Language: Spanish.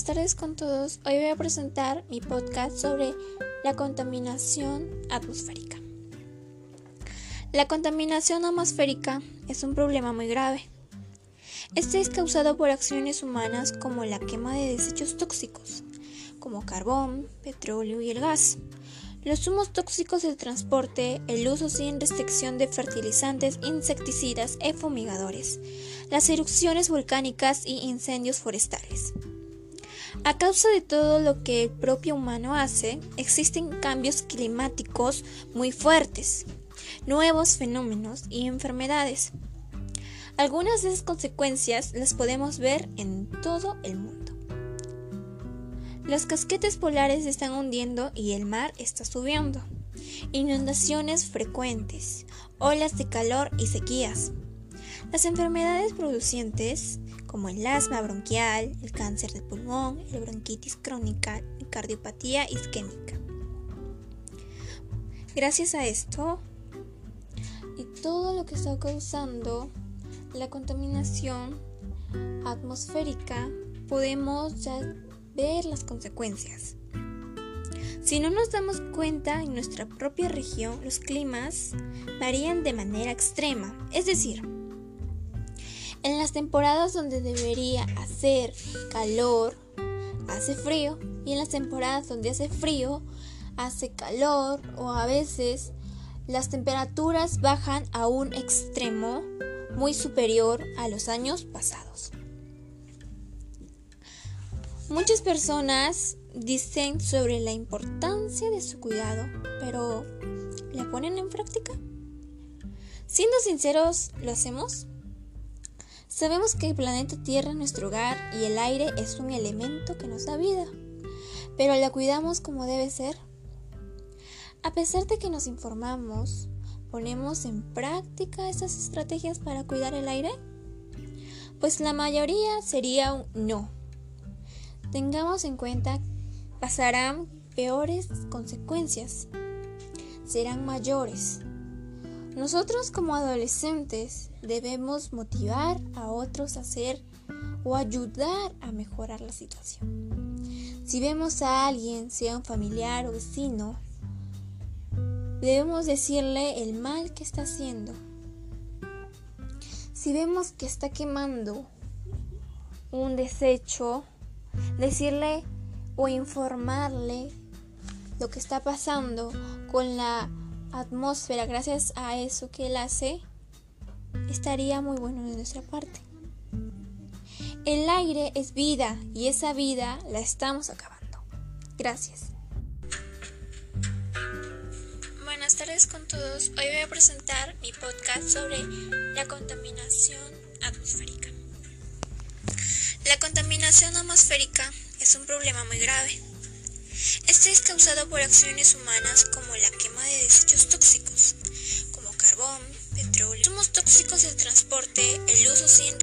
tardes con todos. Hoy voy a presentar mi podcast sobre la contaminación atmosférica. La contaminación atmosférica es un problema muy grave. Este es causado por acciones humanas como la quema de desechos tóxicos, como carbón, petróleo y el gas. Los humos tóxicos del transporte, el uso sin restricción de fertilizantes, insecticidas y fumigadores, las erupciones volcánicas y incendios forestales. A causa de todo lo que el propio humano hace, existen cambios climáticos muy fuertes, nuevos fenómenos y enfermedades. Algunas de esas consecuencias las podemos ver en todo el mundo. Los casquetes polares están hundiendo y el mar está subiendo. Inundaciones frecuentes, olas de calor y sequías. Las enfermedades producientes como el asma bronquial, el cáncer de pulmón, el bronquitis crónica, la cardiopatía isquémica. Gracias a esto y todo lo que está causando la contaminación atmosférica, podemos ya ver las consecuencias. Si no nos damos cuenta, en nuestra propia región los climas varían de manera extrema, es decir, en las temporadas donde debería hacer calor, hace frío. Y en las temporadas donde hace frío, hace calor. O a veces las temperaturas bajan a un extremo muy superior a los años pasados. Muchas personas dicen sobre la importancia de su cuidado, pero ¿la ponen en práctica? Siendo sinceros, ¿lo hacemos? Sabemos que el planeta Tierra es nuestro hogar y el aire es un elemento que nos da vida, pero ¿la cuidamos como debe ser? A pesar de que nos informamos, ¿ponemos en práctica esas estrategias para cuidar el aire? Pues la mayoría sería un no. Tengamos en cuenta, pasarán peores consecuencias, serán mayores nosotros como adolescentes debemos motivar a otros a hacer o ayudar a mejorar la situación. Si vemos a alguien, sea un familiar o vecino, debemos decirle el mal que está haciendo. Si vemos que está quemando un desecho, decirle o informarle lo que está pasando con la atmósfera, gracias a eso que él hace, estaría muy bueno de nuestra parte. El aire es vida y esa vida la estamos acabando. Gracias. Buenas tardes con todos. Hoy voy a presentar mi podcast sobre la contaminación atmosférica. La contaminación atmosférica es un problema muy grave este es causado por acciones humanas como la quema de desechos tóxicos, como carbón, petróleo, humos tóxicos del transporte, el uso sin